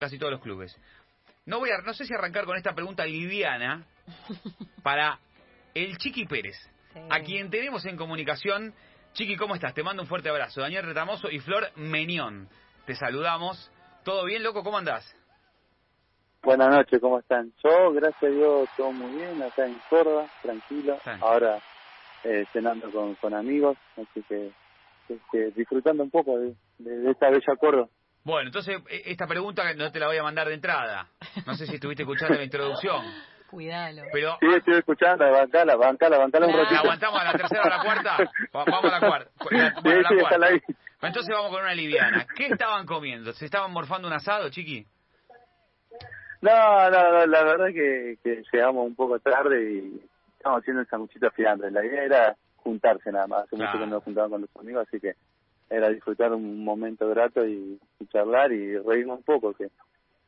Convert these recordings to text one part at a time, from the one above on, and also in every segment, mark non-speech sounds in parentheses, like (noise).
casi todos los clubes. No voy a, no sé si arrancar con esta pregunta liviana (laughs) para el Chiqui Pérez, Sí. a quien tenemos en comunicación. Chiqui, ¿cómo estás? Te mando un fuerte abrazo. Daniel Retamoso y Flor Menión. Te saludamos. ¿Todo bien, loco? ¿Cómo andás? Buenas noches, ¿cómo están? Yo, gracias a Dios, todo muy bien, acá en Córdoba, tranquilo. Sí. Ahora eh, cenando con, con amigos, así que este, disfrutando un poco de, de- de esta bella Córdoba. Bueno, entonces e- esta pregunta no te la voy a mandar de entrada. No sé si estuviste escuchando la introducción, (laughs) Cuidalo. pero Sí, estoy escuchando, bancala, bancala, bancala un ratito. ¿la aguantamos a la tercera o a la cuarta? (laughs) Va- Vamos a la cuarta. La- Sí, bueno, la sí, cuarta. ahí. Entonces vamos con una liviana. ¿Qué estaban comiendo? ¿Se estaban morfando un asado, Chiqui? No, no, no, la verdad que, que llegamos un poco tarde y estamos haciendo el sanguchito fiambre. La idea era juntarse nada más. Hace mucho que no nos juntábamos con los amigos, así que era disfrutar un momento grato y, y charlar y reírnos un poco, que,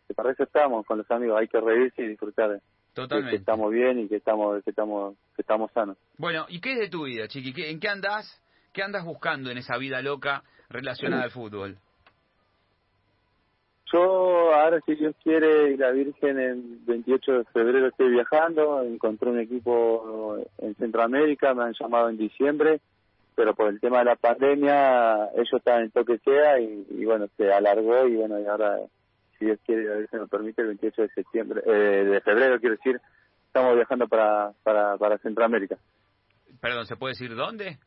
que para eso estamos con los amigos, hay que reírse y disfrutar de que Totalmente. estamos bien y que estamos que estamos que estamos sanos. Bueno, ¿y qué es de tu vida, Chiqui? ¿Qué- ¿En qué andás? ¿Qué andas buscando en esa vida loca relacionada al fútbol? Yo ahora, si Dios quiere, y la Virgen, el 28 de febrero estoy viajando, encontré un equipo en Centroamérica, me han llamado en diciembre, pero por el tema de la pandemia, ellos estaban en toque queda y, y bueno, se alargó y bueno, y ahora, si Dios quiere, y la Virgen me permite, el 28 de septiembre, eh, de febrero, quiero decir, estamos viajando para, para, para Centroamérica. Perdón, ¿se puede decir dónde?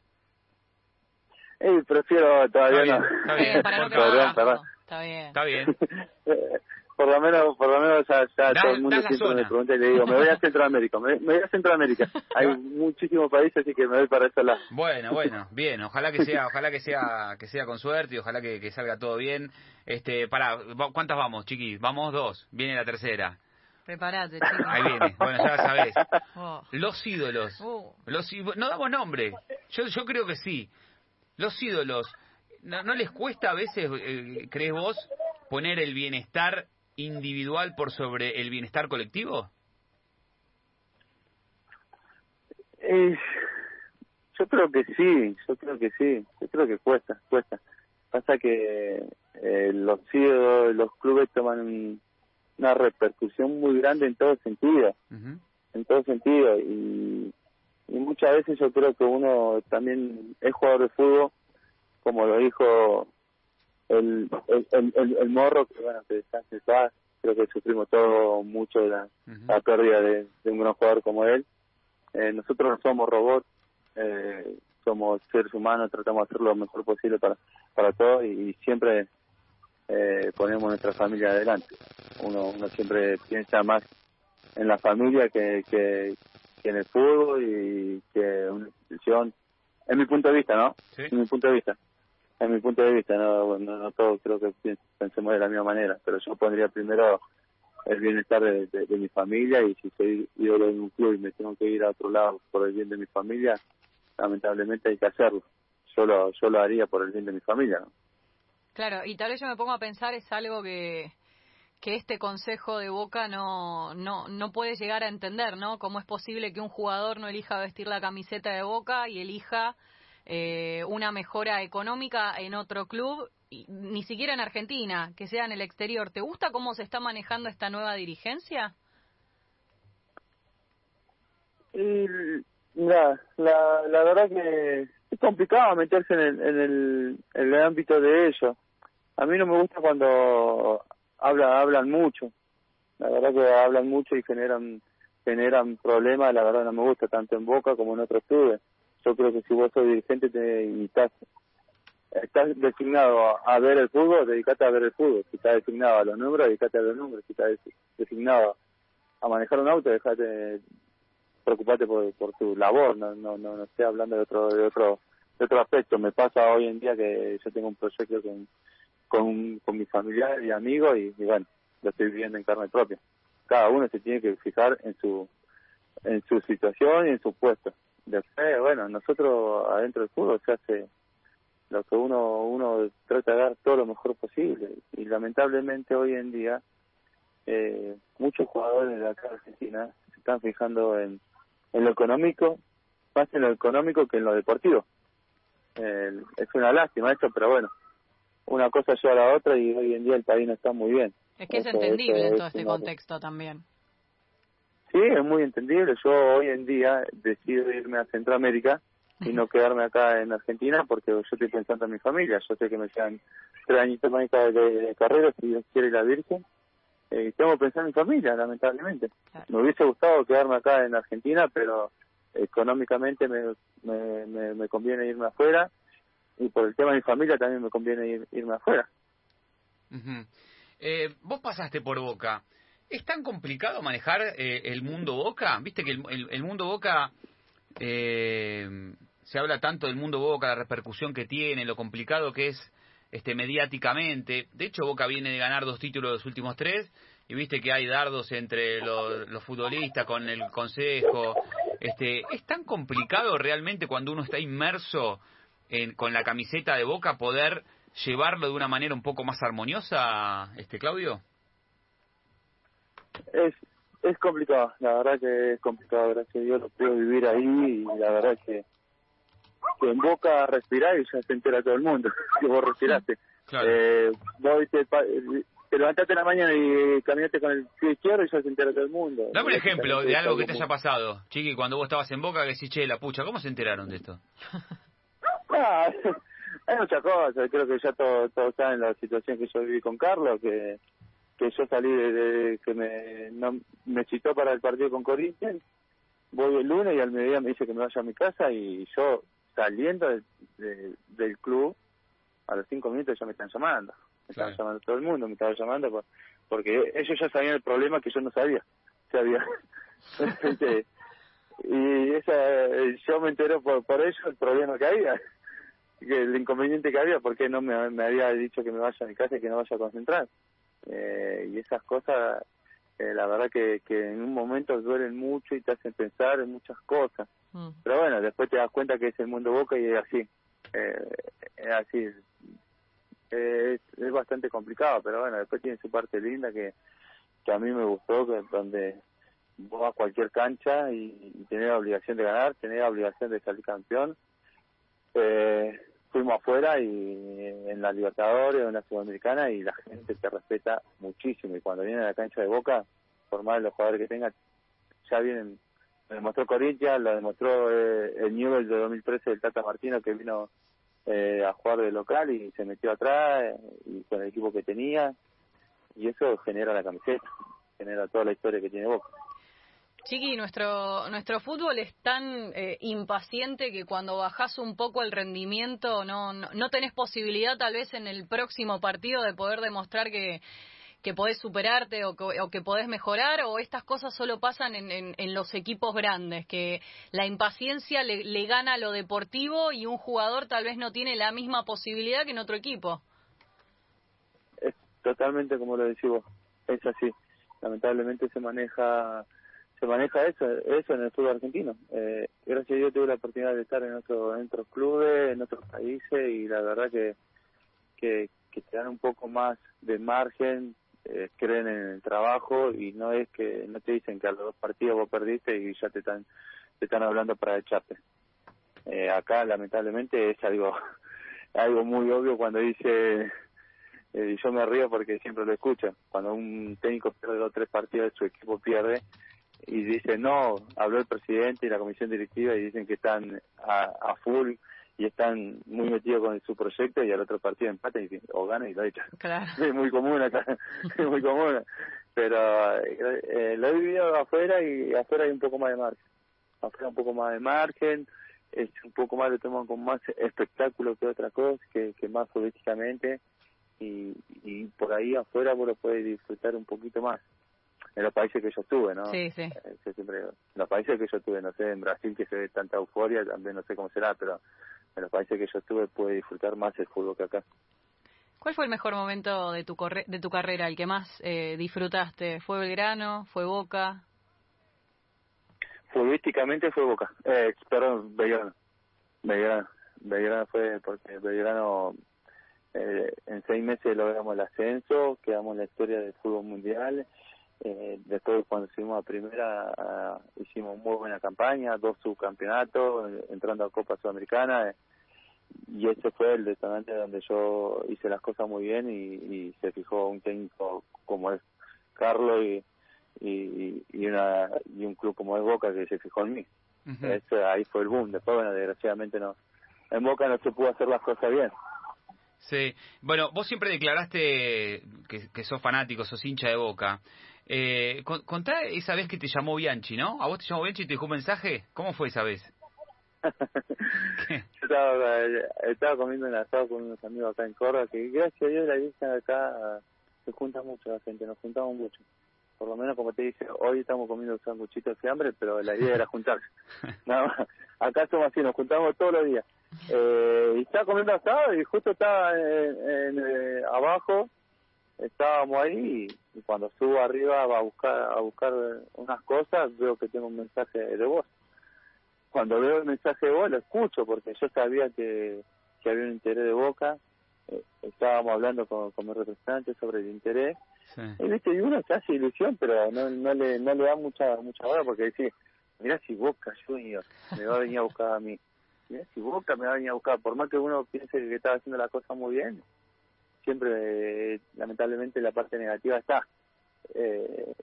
Eh, prefiero todavía Está bien, no. está bien. para (laughs) no Perdón, perdón. Está bien. Está bien. (laughs) por lo menos, por lo menos ya, ya Da- todo el mundo siempre zona. me pregunta y le digo, me voy a Centroamérica, me, me voy a Centroamérica. (laughs) Hay muchísimos países, así que me voy para ese lado. Bueno, bueno, bien. Ojalá que sea, ojalá que sea, que sea con suerte y ojalá que, que salga todo bien. Este, para, ¿cuántas vamos, Chiqui? Vamos dos. Viene la tercera. Prepárate, (laughs) chicos. Ahí viene. Bueno, ya sabés. Oh. Los ídolos. Uh, Los no damos nombre. Yo yo creo que sí. Los ídolos. ¿No, no les cuesta a veces, eh, crees vos, poner el bienestar individual por sobre el bienestar colectivo? Eh, yo creo que sí, yo creo que sí, yo creo que cuesta, cuesta. Pasa que eh, los los clubes toman un- una repercusión muy grande en todo sentido. Ujú. en todo sentido y, y muchas veces yo creo que uno también es jugador de fútbol como lo dijo el el, el, el- morro que bueno que descanse paz creo que sufrimos todo mucho la, la pérdida de, de un gran jugador como él Eh, nosotros no somos robots eh, somos seres humanos tratamos de hacer lo mejor posible para para todos y, y siempre eh, ponemos nuestra familia adelante uno uno siempre piensa más en la familia que, que, que en el fútbol y que una institución, en mi punto de vista, ¿no? Sí. En mi punto de vista. En mi punto de vista, no, no, no todos creo que pensemos de la misma manera, pero yo pondría primero el bienestar de mi familia y si soy ídolo de un club y me tengo que ir a otro lado por el bien de mi familia, lamentablemente hay que hacerlo. Yo lo, yo lo haría por el bien de mi familia, ¿no? claro, y tal vez yo me pongo a pensar, es algo que, que este consejo de Boca no, no, no puede llegar a entender, ¿no? ¿Cómo es posible que un jugador no elija vestir la camiseta de Boca y elija eh, una mejora económica en otro club, y ni siquiera en Argentina, que sea en el exterior? ¿Te gusta cómo se está manejando esta nueva dirigencia? Y la, la, la verdad que es complicado meterse en el, en el, el ámbito de ellos. A mí no me gusta cuando habla, hablan mucho. La verdad que hablan mucho y generan generan problemas. La verdad no me gusta tanto en Boca como en otros clubes. Yo creo que si vos sos dirigente te, y estás, estás designado a, ver el fútbol, dedicate a ver el fútbol. Si estás designado a los números, dedicate a los números. Si estás des- designado a manejar un auto, dejate preocupate por, por tu labor, no, no, no, no estoy hablando de otro, de otro, de otro aspecto. Me pasa hoy en día que yo tengo un proyecto con, con, con mis familiares y amigos y, y bueno, lo estoy viviendo en carne propia. Cada uno se tiene que fijar en su, en su situación y en su puesto. Después, bueno, nosotros adentro del fútbol se hace lo que uno, uno trata de dar todo lo mejor posible y lamentablemente hoy en día eh, muchos jugadores de acá de Argentina se están fijando en, en lo económico, más en lo económico que en lo deportivo. Eh, es una lástima esto, pero bueno, una cosa lleva a la otra y hoy en día el país no está muy bien. Es que es entendible en todo este contexto también. Sí, es muy entendible. Yo hoy en día decido irme a Centroamérica y no quedarme acá en Argentina porque yo estoy pensando en mi familia. Yo sé que me quedan tres añitos más de, carrera, si Dios quiere la Virgen. Eh, tengo que pensar en mi familia, lamentablemente. Me hubiese gustado quedarme acá en Argentina, pero económicamente me, me, me, conviene irme afuera y por el tema de mi familia también me conviene irme afuera. eh, vos pasaste por Boca. ¿Es tan complicado manejar eh, el mundo Boca? Viste que el, el, mundo Boca, eh, se habla tanto del mundo Boca, la repercusión que tiene, lo complicado que es este mediáticamente. De hecho, Boca viene de ganar dos títulos los últimos tres y viste que hay dardos entre los, los futbolistas con el consejo. Este, ¿Es tan complicado realmente cuando uno está inmerso en, con la camiseta de Boca poder llevarlo de una manera un poco más armoniosa, este Claudio? Es, es complicado, la verdad que es complicado, gracias a Dios lo puedo vivir ahí y la verdad que, que en Boca respirar y ya se entera todo el mundo (laughs) que vos respiraste. Eh, vos te, te levantaste en la mañana y caminaste con el pie izquierdo y ya se entera todo el mundo. Dame un ejemplo de algo que te haya pasado, Chiqui, cuando vos estabas en Boca, que decís, che, la pucha, ¿cómo se enteraron de esto? (laughs) ah, hay muchas cosas, creo que ya todos todo saben la situación que yo viví con Carlos, que que yo salí de, que me no, me citó para el partido con Corinthians, voy el lunes y al mediodía me dice que me vaya a mi casa y yo saliendo del club, a los cinco minutos ya me están llamando, me están llamando todo el mundo, me estaba llamando porque ellos ya sabían el problema que yo no sabía, (laughs) sabía. Y esa, yo me enteré por, por eso el problema que había, que el inconveniente que había, porque no me, me había dicho que me vaya a mi casa y que no vaya a concentrar. Eh, y esas cosas, eh, la verdad que, que en un momento duelen mucho y te hacen pensar en muchas cosas. Mm. Pero bueno, después te das cuenta que es el mundo boca y es así. Eh, es así. es, es bastante complicado, pero bueno, después tiene su parte linda que, que a mí me gustó, que donde vos vas a cualquier cancha y, y tenés la obligación de ganar, tenés la obligación de salir campeón. Eh, fuimos afuera y en la Libertadores o en la Sudamericana y la gente te respeta muchísimo y cuando viene a la cancha de Boca, por más de los jugadores que tengan, ya vienen, lo demostró Corinthians, lo demostró eh, el Newell de 2013 del Tata Martino que vino eh, a jugar de local y se metió atrás eh, y con el equipo que tenía y eso genera la camiseta, genera toda la historia que tiene Boca. Chiqui, nuestro, nuestro fútbol es tan eh, impaciente que cuando bajas un poco el rendimiento no, no, tenés posibilidad tal vez en el próximo partido de poder demostrar que, que podés superarte o que, o que podés mejorar o estas cosas solo pasan en, en, los equipos grandes, que la impaciencia le, le, gana a lo deportivo y un jugador tal vez no tiene la misma posibilidad que en otro equipo. Es totalmente como lo decís vos, es así. Lamentablemente se maneja se maneja eso eso en el fútbol argentino. Eh, gracias a Dios tuve la oportunidad de estar en, otro, en otros clubes, en otros países y la verdad que, que, te dan un poco más de margen, eh, creen en el trabajo y no es que no te dicen que a los dos partidos vos perdiste y ya te están te están hablando para echarte. Eh, acá lamentablemente es algo (laughs) algo muy obvio cuando dice eh, y yo me río porque siempre lo escucho cuando un técnico pierde dos o tres partidos su equipo pierde y dice no, habló el presidente y la comisión directiva y dicen que están a, full y están muy metidos con su proyecto y al otro partido empate y o gana y lo echan. (laughs) Es muy común acá, (laughs) es muy común. Pero eh, lo he vivido afuera y afuera hay un poco más de margen. Afuera un poco más de margen, es un poco más, lo toman con más espectáculo que otra cosa, que, que más políticamente y, y por ahí afuera vos lo puedes disfrutar un poquito más en los países que yo estuve, ¿no? Sí, sí. Eh, siempre, en los países que yo estuve, no sé, en Brasil que se ve tanta euforia, también no sé cómo será, pero en los países que yo estuve pude disfrutar más el fútbol que acá. ¿Cuál fue el mejor momento de tu, de tu carrera, el que más eh, disfrutaste? ¿Fue Belgrano? ¿Fue Boca? Futbolísticamente fue Boca, eh, perdón, Belgrano. Belgrano. Belgrano fue porque Belgrano eh, en seis meses logramos el ascenso, quedamos en la historia del fútbol mundial eh, después cuando subimos a primera hicimos muy buena campaña, dos subcampeonatos, entrando a Copa Sudamericana y ese fue el detonante donde yo hice las cosas muy bien y, se fijó un técnico como es Carlos y, y, y, una, y un club como es Boca que se fijó en mí. ahí fue el boom. Después, bueno, desgraciadamente no. En Boca no se pudo hacer las cosas bien. Sí, bueno, vos siempre declaraste que, que sos fanático, sos hincha de Boca. Eh, contá esa vez que te llamó Bianchi, ¿no? ¿A vos te llamó Bianchi y te dejó un mensaje? ¿Cómo fue esa vez? (laughs) Yo estaba, estaba comiendo en asado con unos amigos acá en Córdoba, que gracias a Dios la iglesia acá se junta mucho la gente, nos juntamos mucho. Por lo menos, como te dije, hoy estamos comiendo sanguchitos de hambre, pero la idea era juntarse. (laughs) Nada más. Acá somos así, nos juntamos todos los días. Eh, y estaba comiendo asado y justo estaba en, eh, abajo, estábamos ahí y, cuando subo arriba a buscar a buscar unas cosas, veo que tengo un mensaje de voz. Cuando veo el mensaje de vos lo escucho porque yo sabía que, que había un interés de Boca, eh, estábamos hablando con, con mi representante sobre el interés, y, ¿viste? y uno se hace ilusión, pero no, no, le, no le da mucha mucha hora porque dice, mira si Boca Junior me va a venir a buscar a mí, mira si Boca me va a venir a buscar, por más que uno piense que estaba haciendo la cosa muy bien, siempre lamentablemente la parte negativa está. Eh,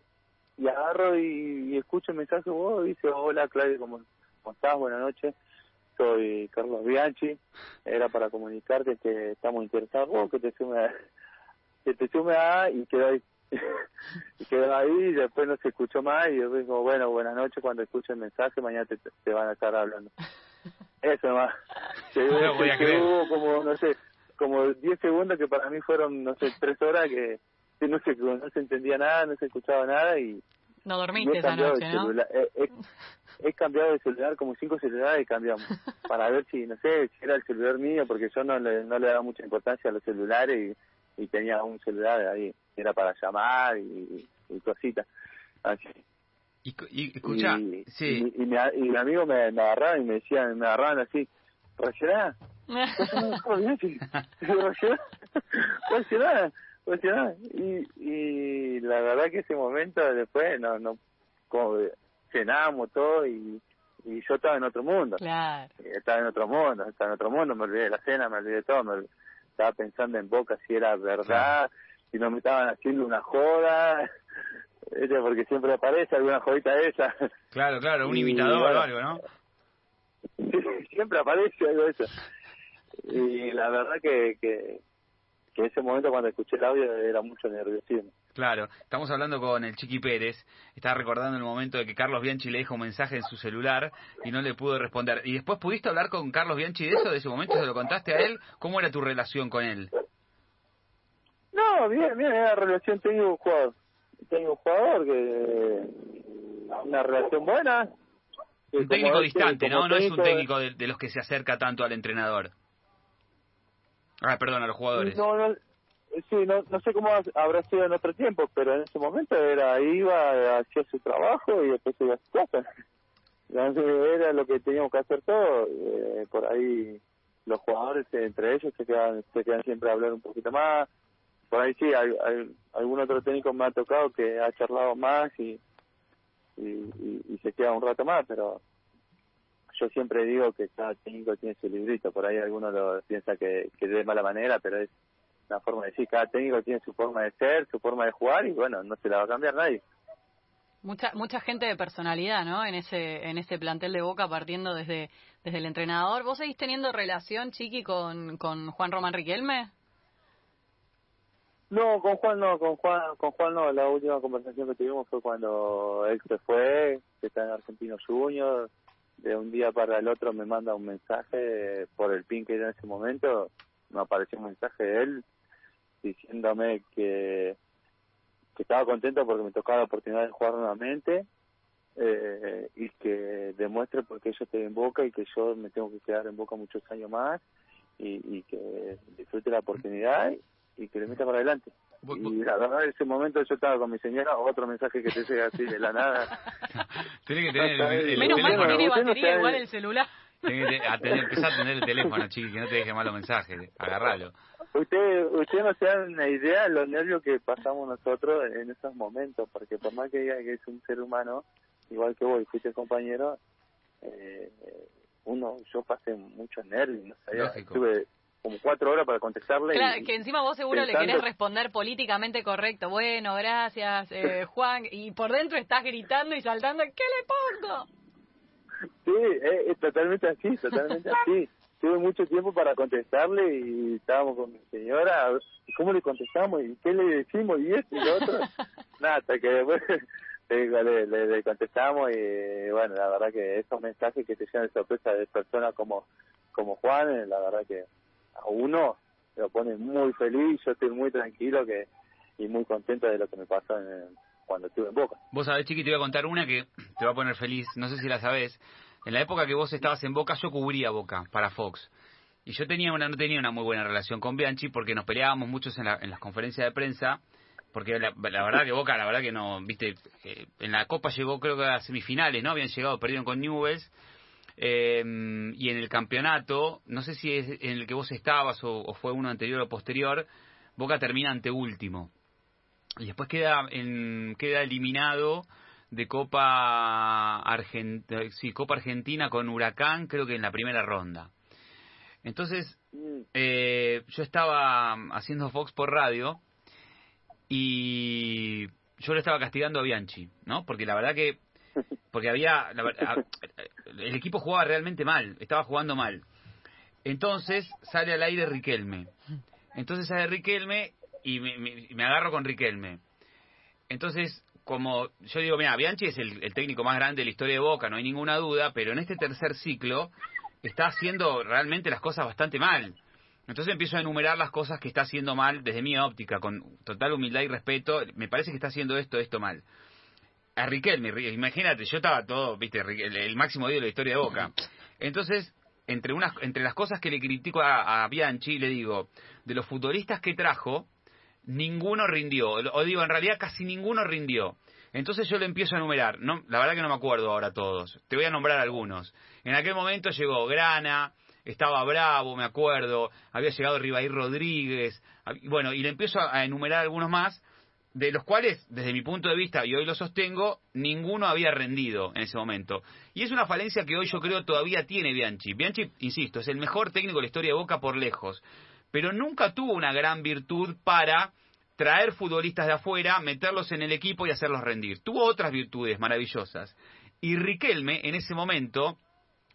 y agarro y, escucho el mensaje vos, dice, hola Claudio, ¿Cómo estás? Buenas noches. Soy Carlos Bianchi. Era para comunicarte que estamos interesados, que te sume a, que te sume a y quedó ahí. (laughs) y quedó ahí y después no se escuchó más y yo digo, bueno, buenas noches, cuando escuche el mensaje mañana te, te van a estar hablando. (laughs) Eso más. (laughs) Que, hubo como, no sé, como 10 segundos que para mí fueron, no sé, 3 horas que, no, se, no se entendía nada, no se escuchaba nada y... No dormiste esa noche, ¿no? he cambiado de celular como cinco celulares y cambiamos (laughs) para ver si no sé si era el celular mío porque yo no le no le daba mucha importancia a los celulares y, y tenía un celular ahí era para llamar y, y cositas así y, y escucha sí y, mi, y mi amigo me, me agarraban y me decían me agarraban así reaccioná y y la verdad que ese momento después no no como cenamos todo y, y yo estaba en otro mundo. Claro. Estaba en otro mundo, estaba en otro mundo, me olvidé de la cena, me olvidé de todo, me, estaba pensando en Boca si era verdad, si no me estaban haciendo una joda, (laughs) porque siempre aparece alguna jodita de esa. Claro, claro, un imitador o algo, ¿no? (laughs) siempre aparece algo de eso. Y la verdad que, que, que ese momento cuando escuché el audio era mucho nerviosismo. Claro, estamos hablando con el Chiqui Pérez, estaba recordando el momento de que Carlos Bianchi le dejó un mensaje en su celular y no le pudo responder. ¿Y después pudiste hablar con Carlos Bianchi de eso, de ese momento? ¿Se lo contaste a él? ¿Cómo era tu relación con él? No, bien, bien, era relación tengo un jugador. Tengo un jugador que... Una relación buena. Un técnico distante, ¿no? No es un técnico de, de, los que se acerca tanto al entrenador. Ah, perdón, a los jugadores. No, no sí, no, no sé cómo habrá sido en otro tiempo, pero en ese momento era iba, hacía su trabajo y después iba a su casa. (laughs) Era lo que teníamos que hacer todo. Eh, por ahí los jugadores entre ellos se quedan, se quedan siempre a hablar un poquito más. Por ahí sí, hay, algún otro técnico me ha tocado que ha charlado más y, y, y, se queda un rato más, pero yo siempre digo que cada técnico tiene su librito. Por ahí alguno lo piensa que, que de mala manera, pero es una forma de decir, cada técnico tiene su forma de ser, su forma de jugar y bueno, no se la va a cambiar nadie. Mucha mucha gente de personalidad, ¿no? En ese en ese plantel de Boca partiendo desde desde el entrenador. ¿Vos seguís teniendo relación, Chiqui, con, con Juan Román Riquelme? No, con Juan no, con Juan, con Juan no. La última conversación que tuvimos fue cuando él se fue, que está en Argentino Junior. De un día para el otro me manda un mensaje por el pin que era en ese momento. Me apareció un mensaje de él diciéndome que, que estaba contento porque me tocaba la oportunidad de jugar nuevamente eh, y que demuestre porque yo estoy en Boca y que yo me tengo que quedar en Boca muchos años más y que disfrute la oportunidad y que le meta para adelante. Y la verdad, en ese momento yo estaba con mi señora, otro mensaje que te llega así de la nada. (laughs) Tiene que tener el, Menos mal que tiene batería igual el celular. Tiene que a tener, empezar a tener el teléfono, (laughs) chiqui, que no te deje malos mensajes. Agarralo. Usted, usted no se da una idea de los nervios que pasamos nosotros en esos momentos, porque por más que diga que es un ser humano, igual que vos y fuiste compañero, eh, uno, yo pasé muchos nervios, no sabía, Lógico. estuve como cuatro horas para contestarle. Claro, y- que encima vos seguro le querés responder políticamente correcto. Bueno, gracias, eh, (laughs) Juan. Y por dentro estás gritando y saltando. ¿Qué le pongo? Sí, es, es totalmente así, totalmente (laughs) así. Tuve mucho tiempo para contestarle y estábamos con mi señora, ¿y ¿cómo le contestamos? ¿Y qué le decimos? ¿Y esto y lo otro? (laughs) Nada, hasta que después le, le, le contestamos y bueno, la verdad que esos mensajes que te llenan de sorpresa de personas como, como Juan, eh, la verdad que a uno lo pone muy feliz, yo estoy muy tranquilo que y muy contento de lo que me pasó en- cuando estuve en Boca. Vos sabés, Chiqui, te voy a contar una que te va a poner feliz, no sé si la sabés. En la época que vos estabas en Boca, yo cubría Boca para Fox. Y yo tenía una, no tenía una muy buena relación con Bianchi porque nos peleábamos muchos en, la- en las conferencias de prensa. Porque la, la verdad que Boca, la verdad que no, viste, eh, en la Copa llegó creo que a semifinales, ¿no? Habían llegado, perdieron con Newells. Eh, y en el campeonato, no sé si es en el que vos estabas o, o fue uno anterior o posterior, Boca termina ante último. Y después queda en, queda eliminado de Copa Argentina, sí, Copa Argentina con Huracán, creo que en la primera ronda. Entonces, Mm, eh, yo estaba haciendo Fox por radio y yo le estaba castigando a Bianchi, ¿no? Porque la verdad que porque había la ver- a- el equipo jugaba realmente mal, estaba jugando mal. Entonces sale al aire Riquelme. Entonces sale Riquelme y me, agarro con Riquelme. Entonces, como yo digo, mira, Bianchi es el técnico más grande de la historia de Boca, no hay ninguna duda, pero en este tercer ciclo está haciendo realmente las cosas bastante mal. Entonces empiezo a enumerar las cosas que está haciendo mal desde mi óptica, con total humildad y respeto. Me parece que está haciendo esto, esto mal. A Riquelme, Ri- imagínate, yo estaba todo, viste, el, máximo ídolo de la historia de Boca. Entonces, entre unas, entre las cosas que le critico a, a Bianchi, le digo, de los futbolistas que trajo, ninguno rindió, o digo, en realidad casi ninguno rindió. Entonces yo le empiezo a enumerar, no, la verdad que no me acuerdo ahora todos, te voy a nombrar algunos. En aquel momento llegó Grana, estaba Bravo, me acuerdo, había llegado Ribaí Rodríguez, bueno, y le empiezo a enumerar algunos más, de los cuales, desde mi punto de vista, y hoy lo sostengo, ninguno había rendido en ese momento. Y es una falencia que hoy yo creo todavía tiene Bianchi. Bianchi, insisto, es el mejor técnico de la historia de Boca por lejos, pero nunca tuvo una gran virtud para traer futbolistas de afuera, meterlos en el equipo y hacerlos rendir. Tuvo otras virtudes maravillosas. Y Riquelme, en ese momento,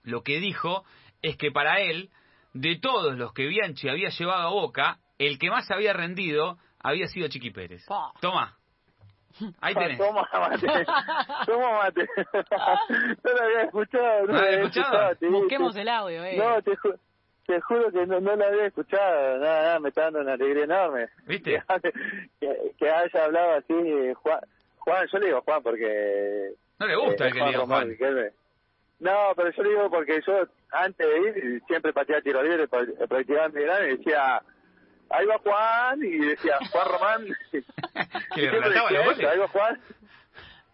lo que dijo es que para él, de todos los que Bianchi había llevado a Boca, el que más había rendido había sido Chiqui Pérez. Pa. Toma. Ahí tenés. Toma mate, (laughs) toma mate. (laughs) no lo había escuchado, no ¿No lo había escuchado? Busquemos que- el audio, eh. No, te, ju- te juro que no, no lo había escuchado, nada, nada, me está dando una alegría enorme. ¿Viste? Que, que haya hablado así, eh, Juan, Juan, yo le digo Juan porque... No le gusta eh, el que le diga Román Juan. Riquelme. No, pero yo le digo porque yo antes de ir siempre pateaba tiro libre, pra- practicaba en Belgrano y decía, ahí va Juan, y decía, Juan Román. (laughs) Que (laughs) le Siempre relataba decía los goles. Ahí va Juan.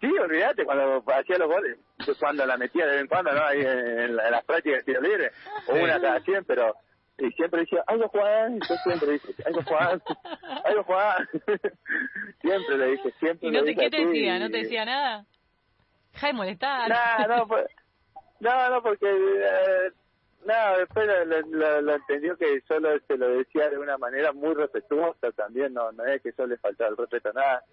Sí, olvídate, cuando hacía los goles, cuando la metía de vez en cuando, ¿no? Ahí en, en la- en las prácticas de tiro libre, o una cada 100, pero... Y siempre decía, ahí va Juan, y yo siempre dije, ahí va Juan, ahí va Juan. (laughs) siempre le dije, siempre ¿Y no le te, dije qué te decía? ¿No te decía nada? Deja de molestar. no, no, pues, no, no, porque eh, no, después lo, lo- lo- lo entendió que solo se lo decía de una manera muy respetuosa también, no, no es que yo le faltaba el respeto a nada.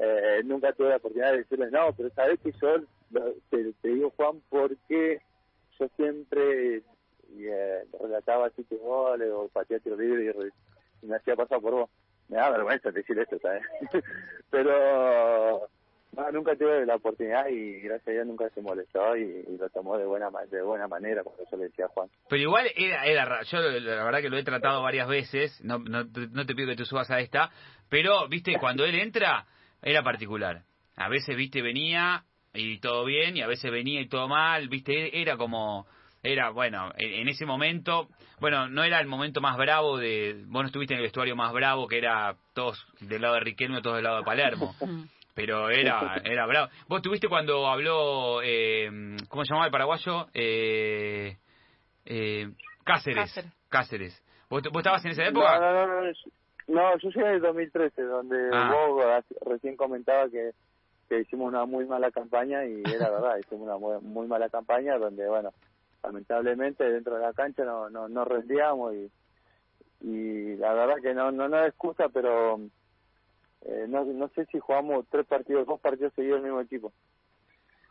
Eh, nunca tuve la oportunidad de decirle, no, pero sabes que yo lo- te, digo, Juan, porque yo siempre eh, relataba así goles o pateaba tiro libre y, re- y me hacía pasar por vos. Me da vergüenza decir esto, ¿sabes? (laughs) pero no, nunca tuve la oportunidad y gracias a Dios nunca se molestó y, y lo tomó de buena ma- de buena manera cuando yo le decía a Juan. Pero igual era, era ra- yo la verdad que lo he tratado varias veces, no, no, te- no te pido que tú subas a esta, pero viste, cuando él entra era particular. A veces, viste, venía y todo bien, y a veces venía y todo mal, viste, era como, era, bueno, en, en ese momento, bueno, no era el momento más bravo de, vos no estuviste en el vestuario más bravo, que era todos del lado de Riquelme, todos del lado de Palermo. Pero (laughs) era, era bravo. ¿Vos tuviste cuando habló, eh, ¿cómo se llamaba el paraguayo? Eh, eh, Cáceres. Cáceres. Cáceres. ¿Vos, vos estabas en esa No, época? no, no, no, yo- no, yo llegué en el 2013, donde Ah. vos recién comentaba que, que hicimos una muy mala campaña y era (laughs) verdad, hicimos una muy, muy mala campaña donde, bueno, lamentablemente dentro de la cancha no no, no rendíamos y y la verdad que no no no es excusa pero eh, no no sé si jugamos tres partidos dos partidos seguidos el mismo equipo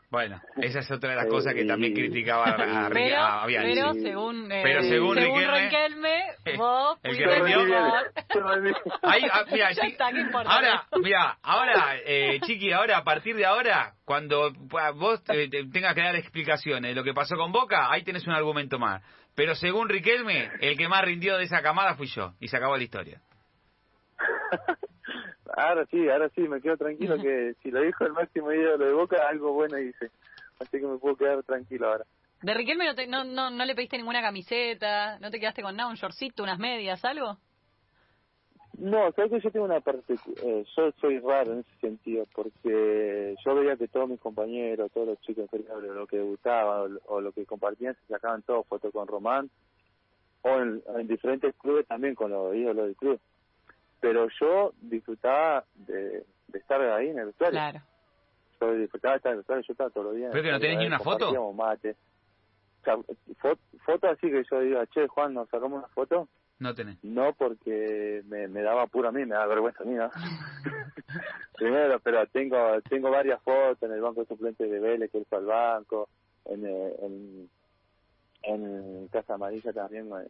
bueno, esa es otra de las cosas que también criticaba a, a, pero, a Bianchi. pero según, eh, Pero según Riquelme, Riquelme, (laughs) vos el que rindió- mejor. Ahí, ah, mira, ahora, mira, ahora, eh, Chiqui, ahora, a partir de ahora, cuando vos eh, te- tengas que dar explicaciones de lo que pasó con Boca, ahí tenés un argumento más. Pero según Riquelme, el que más rindió de esa camada fui yo, y se acabó la historia. (laughs) ahora sí ahora sí me quedo tranquilo que si lo dijo el máximo ídolo de Boca algo bueno hice así que me puedo quedar tranquilo ahora. De Riquelme no, te- no, no, no le pediste ninguna camiseta, no te quedaste con nada, un shortcito, unas medias, algo. No, sabes que yo tengo una parte, eh, yo soy raro en ese sentido, porque yo veía que todos mis compañeros, todos los chicos inferiores, lo que debutaban o, lo- o lo que compartían, se sacaban todos fotos con Román, o en, en diferentes clubes también con los ídolos del club. Pero yo disfrutaba de, de estar ahí en el vestuario. Claro. Yo disfrutaba de estar en el vestuario, yo estaba todos los días. ¿Pero que no tenés ni una foto? mate. O sea, fo- foto así que yo diga, che, Juan, ¿nos sacamos una foto? No tenés. No, porque me, me daba apuro a mí, me da vergüenza a mí, ¿no? (laughs) Primero, pero tengo tengo varias fotos en el banco de suplentes de Vélez, que él fue al banco, en, eh, en, en Casa Amarilla también, eh,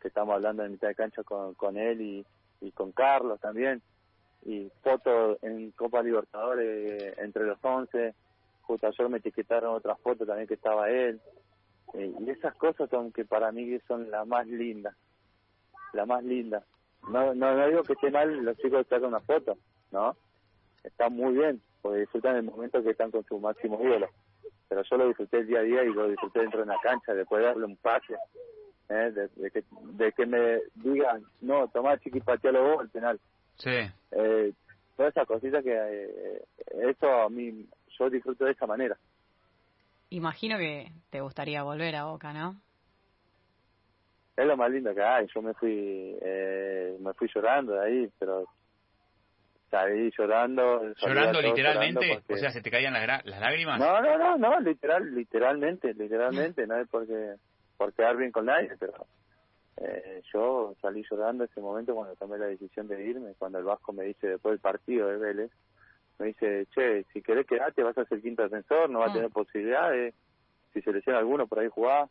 que estamos hablando en mitad de cancha con, con él y, y con Carlos también, y fotos en Copa Libertadores entre los 11, justo ayer me etiquetaron otra foto también que estaba él, eh, y esas cosas son que para mí son las más lindas la más linda. No, no, no digo que esté mal los chicos sacan una foto, ¿no? Está muy bien, porque disfrutan el momento que están con su máximo ídolo. Pero yo lo disfruté el día a día y lo disfruté dentro de una cancha, después de darle un pase, ¿eh? de, de que, de que me digan, no, tomá chiqui, patealo vos al penal. Sí. Eh, todas esas cositas que, eh, eso a mí, yo disfruto de esa manera. Imagino que te gustaría volver a Boca, ¿no? Es lo más lindo que hay. Yo me fui, eh, me fui llorando de ahí, pero salí llorando. ¿Llorando literalmente? llorando porque- O sea, ¿se te caían las, las lágrimas? No, no, no, no, literal, literalmente, literalmente, no es porque por quedar bien con nadie, pero eh, yo salí llorando ese momento cuando tomé la decisión de irme, cuando el Vasco me dice después del partido de Vélez, me dice, che, si querés quedarte vas a ser quinto defensor, no vas a Mm. tener posibilidades, si se lesiona alguno por ahí jugás.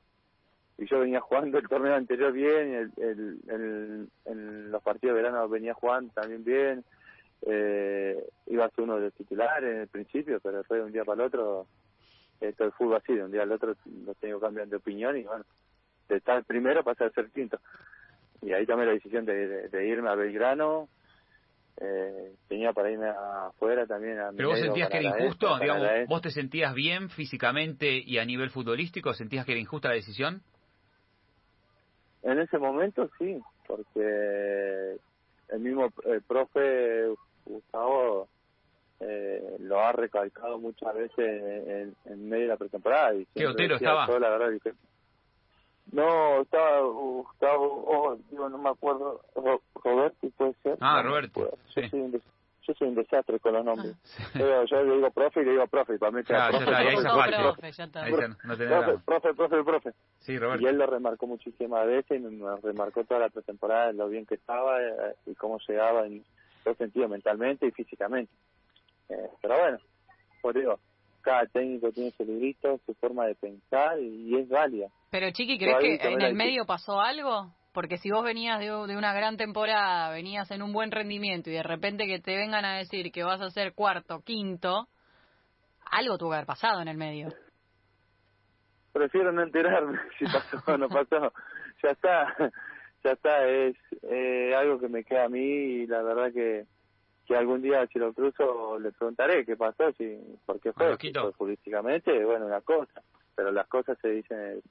Y yo venía jugando el torneo anterior bien, el, el, el- en los partidos de verano venía jugando también bien, eh, iba a ser uno de los titulares en el principio, pero después de un día para el otro, esto el fútbol así, de un día al otro lo tengo cambiando de opinión y bueno, de estar primero pasa a ser quinto. Y ahí tomé la decisión de, de- de irme a Belgrano, eh, tenía para irme afuera también a ¿Pero vos sentías que era injusto? Digamos. ¿Vos te sentías bien físicamente y a nivel futbolístico? ¿Sentías que era injusta la decisión? En ese momento sí, porque el mismo eh, profe Gustavo eh, lo ha recalcado muchas veces en, en medio de la pretemporada. Y siempre Otero estaba? Yo la verdad dije, no, estaba Gustavo, oh, digo, no me acuerdo, Ro- Roberto puede ser. Ah, No sí. Yo, soy un des- yo soy un desastre con los nombres. Sí. Yo, yo le digo profe y le digo profe, para mí ya está, ahí profe, ya está. Ahí está, no tenés profe, drama. profe, profe, profe. Sí, Roberto. Y él lo remarcó muchísimas veces y nos remarcó toda la pretemporada lo bien que estaba eh, y cómo llegaba en todo sentido, mentalmente y físicamente. Eh, pero bueno, por digo, cada técnico tiene su librito, su forma de pensar y, es válida. Pero Chiqui, ¿crees que en el medio pasó algo? Porque si vos venías de, de una gran temporada, venías en un buen rendimiento y de repente que te vengan a decir que vas a ser cuarto, quinto, algo tuvo que haber pasado en el medio. Prefiero no enterarme (laughs) si pasó o no pasó. Ya está, (laughs) ya está, es eh, algo que me queda a mí y la verdad que que algún día si lo cruzo le preguntaré qué pasó, si por qué fue, si fue futbolísticamente, bueno, una cosa, pero las cosas se dicen,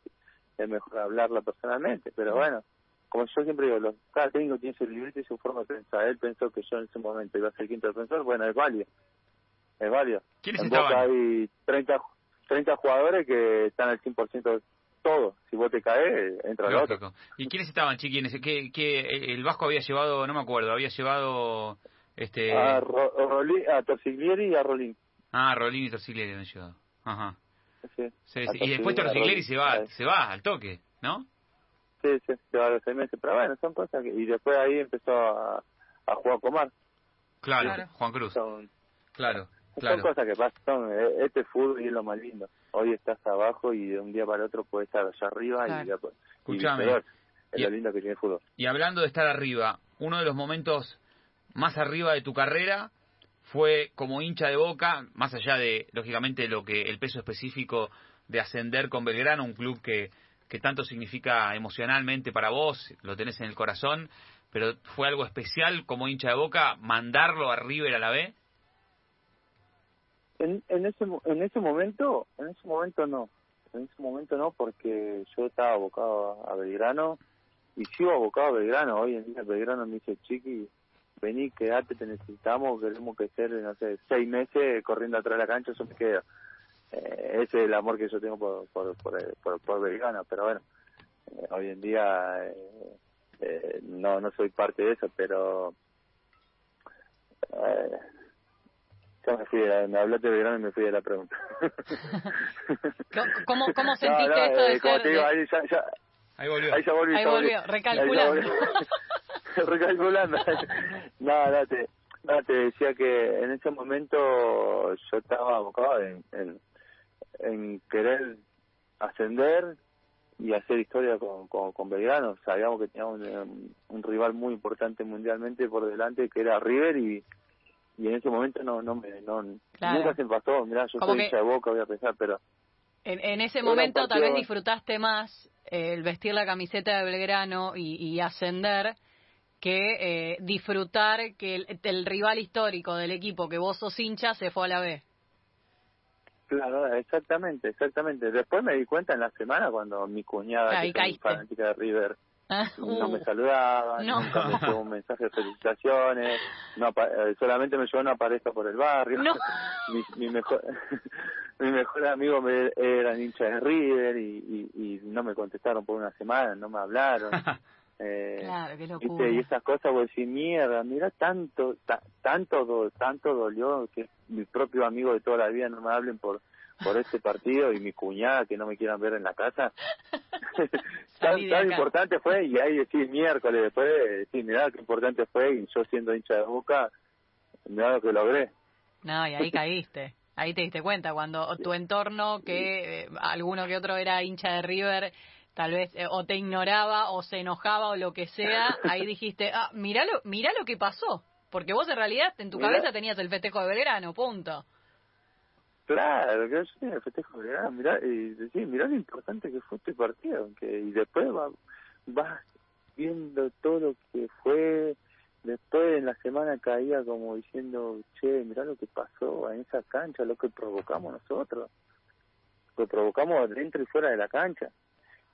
es mejor hablarla personalmente, pero bueno, como yo siempre digo, los, cada técnico tiene su librito y su forma de pensar, él pensó que yo en ese momento iba a ser quinto defensor, bueno, es válido, es válido. ¿Quiénes en Boca hay 30, 30 jugadores que están al 100% todo, si vos te caes, entra el otro. ¿Y quiénes estaban, Chiqui? en ese- ¿Qué, qué, el Vasco había llevado, no me acuerdo, había llevado... este A, Ro- Roli- a Torsiglieri y a Rolín. Ah, Rolín y Torsiglieri habían llevado. Ajá. sí. Sí, Hasta sí. Y después Rolly. se va, se va al toque, ¿no? Sí, sí, se va a los seis meses. Pero bueno, son cosas que... Y después ahí empezó a, a jugar Comar. Claro, Claro. Juan Cruz. Son, Claro, son claro. cosas que pasan. Son, eh, este fútbol y es lo más lindo. Hoy estás abajo y de un día para otro puedes estar allá arriba Claro. y, después- y Escuchame. viceversa. Es Y- lo lindo que tiene el fútbol. Y hablando de estar arriba, uno de los momentos más arriba de tu carrera fue como hincha de Boca, más allá de, lógicamente, lo que el peso específico de ascender con Belgrano, un club que, que tanto significa emocionalmente para vos, lo tenés en el corazón, pero fue algo especial como hincha de Boca mandarlo a River a la B. En, ese en ese momento, en ese momento no. En ese momento no, porque yo estaba abocado a Belgrano y sigo abocado a Belgrano. Hoy en día Belgrano me dice, chiqui, vení, quedate, te necesitamos, queremos que ser, no sé, seis meses corriendo atrás de la cancha, yo me quedo. Eh, ese es el amor que yo tengo por, por, por, eh, por, por Belgrano, pero bueno, eh, hoy en día eh, eh, no, no soy parte de eso, pero... Eh, ya me fui, de la- me hablaste de Belgrano y me fui de la pregunta. (laughs) ¿Cómo, cómo sentiste no, esto de eh, como ser... te digo, de- ahí ya, ya, Ahí volvió. ahí ya volvió, recalculando. Ahí ya volví. (laughs) (laughs) recalculando. (laughs) no, no te, no, te decía que en ese momento yo estaba abocado en, en, en querer ascender y hacer historia con, con, con Belgrano. Sabíamos que teníamos un, un rival muy importante mundialmente por delante que era River y y en ese momento no no me no Claro. nunca se pasó mirá yo soy hincha de boca voy a pensar pero En, en ese momento tal vez disfrutaste más eh, el vestir la camiseta de Belgrano y, y ascender que eh, disfrutar que el, el rival histórico del equipo que vos sos hincha se fue a la B. Claro, exactamente, exactamente. Después me di cuenta en la semana cuando mi cuñada, Ahí que es fanática de River, Ah, no uh, me saludaba, No. nunca me llevó un mensaje de felicitaciones, no eh, solamente me llevó una pareja por el barrio. No. (laughs) mi, mi mejor (laughs) mi mejor amigo me, era hincha de River y, y, y no me contestaron por una semana, no me hablaron. (laughs) Eh, Claro, qué ¿viste? locura. Y esas cosas, vos decís, mierda, mira, tanto, ta- tanto, do- tanto dolió que mi propio amigo de toda la vida no me hablen por por este partido y mi cuñada que no me quieran ver en la casa. (laughs) (laughs) Tan tan importante fue, y ahí decís miércoles, después decís, mirá qué importante fue, y yo siendo hincha de boca, mirá lo que logré. No, y ahí caíste. Ahí te diste cuenta cuando (laughs) tu entorno, que eh, alguno que otro era hincha de River, tal vez eh, o te ignoraba o se enojaba o lo que sea, (laughs) ahí dijiste, ah, mirá lo, mirá lo que pasó. Porque vos en realidad en tu Mirá. cabeza tenías el festejo de Belgrano, punto. Claro, que yo tenía el festejo de verano, mirá, y decís, mirá lo importante que fue este partido, que, y después va- vas viendo todo lo que fue, después en la semana caía como diciendo, che, mirá lo que pasó en esa cancha, lo que provocamos nosotros, lo que provocamos dentro y fuera de la cancha,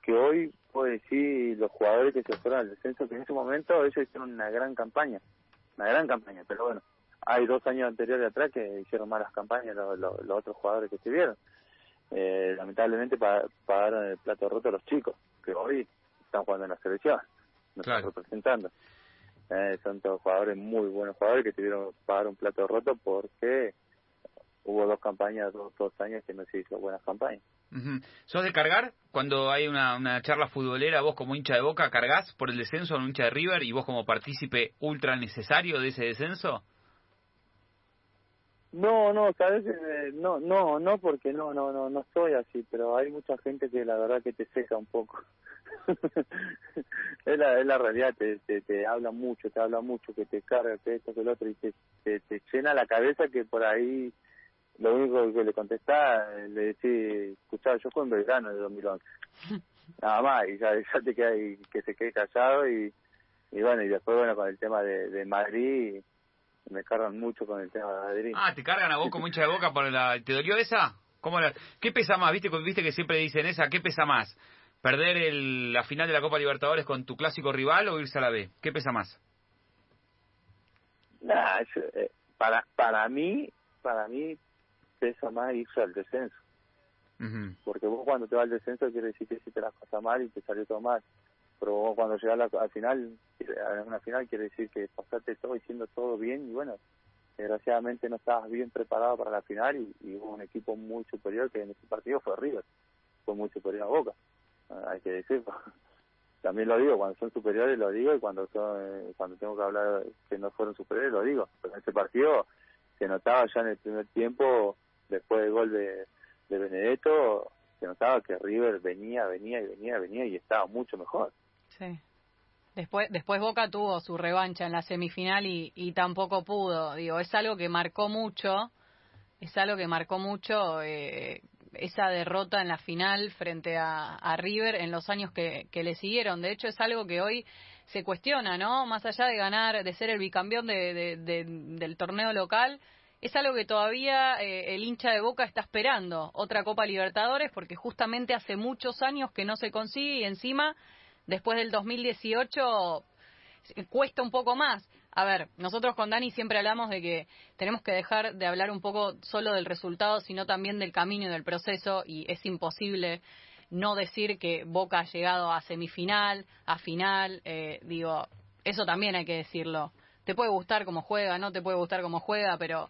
que hoy puedo decir los jugadores que se fueron al descenso, que en ese momento ellos hicieron una gran campaña, una gran campaña, pero bueno, hay dos años anteriores atrás que hicieron malas campañas los, los, los otros jugadores que estuvieron. Eh, lamentablemente pa- pagaron el plato roto los chicos, que hoy están jugando en la selección, nos Claro. están representando. Eh, son todos jugadores muy buenos jugadores que tuvieron que pagar un plato roto porque hubo dos campañas, dos, dos años que no se hizo buenas campañas. Ujú. ¿Sos de cargar? Cuando hay una, una charla futbolera, vos como hincha de Boca, ¿cargás por el descenso a un hincha de River y vos como partícipe ultra necesario de ese descenso? No, no, sabes, Eh, no, no, no, porque no, no, no, no soy así, pero hay mucha gente que la verdad que te seca un poco. (laughs) es, la, es la realidad, te, te, te habla mucho, te habla mucho, que te carga, que esto, que lo otro, y te, te, te llena la cabeza que por ahí lo único que le contestás, eh, le decís, escuchá, yo fui en Belgrano de 2011. (laughs) Nada más, y ya, ya te queda que se quede callado y, y bueno, y después, bueno, con el tema de, de Madrid, me cargan mucho con el tema de Madrid. Ah, ¿te cargan a vos como hincha de Boca por la... ¿Te dolió esa? ¿Cómo la... ¿Qué pesa más? ¿Viste, viste que siempre dicen esa? ¿Qué pesa más? ¿Perder el, la final de la Copa Libertadores con tu clásico rival o irse a la B? ¿Qué pesa más? Nah, yo, eh, para para mí, para mí pesa más irse al descenso, porque vos cuando te vas al descenso quiere decir que hiciste las cosas mal y te salió todo mal, pero vos cuando llegas a la- al final, a una final quiere decir que pasaste todo haciendo todo bien y bueno, desgraciadamente no estabas bien preparado para la final y, hubo un equipo muy superior que en ese partido fue River, fue muy superior a Boca, ah, hay que decirlo. (laughs) También lo digo, cuando son superiores lo digo y cuando son, eh, cuando tengo que hablar que no fueron superiores lo digo. Pero en ese partido se notaba ya en el primer tiempo, después del gol de, de Benedetto, se notaba que River venía, venía y venía, venía y estaba mucho mejor. Sí. Después, después Boca tuvo su revancha en la semifinal y, tampoco pudo. Digo, es algo que marcó mucho, es algo que marcó mucho eh, esa derrota en la final frente a, River en los años que, que, le siguieron. De hecho, es algo que hoy se cuestiona, ¿no? Más allá de ganar, de ser el bicampeón de, de, del torneo local, es algo que todavía eh, el hincha de Boca está esperando, otra Copa Libertadores, porque justamente hace muchos años que no se consigue y encima después del 2018 cuesta un poco más. A ver, nosotros con Dani siempre hablamos de que tenemos que dejar de hablar un poco solo del resultado, sino también del camino y del proceso, y es imposible no decir que Boca ha llegado a semifinal, a final, eh, digo, eso también hay que decirlo. Te puede gustar cómo juega, no te puede gustar cómo juega, pero,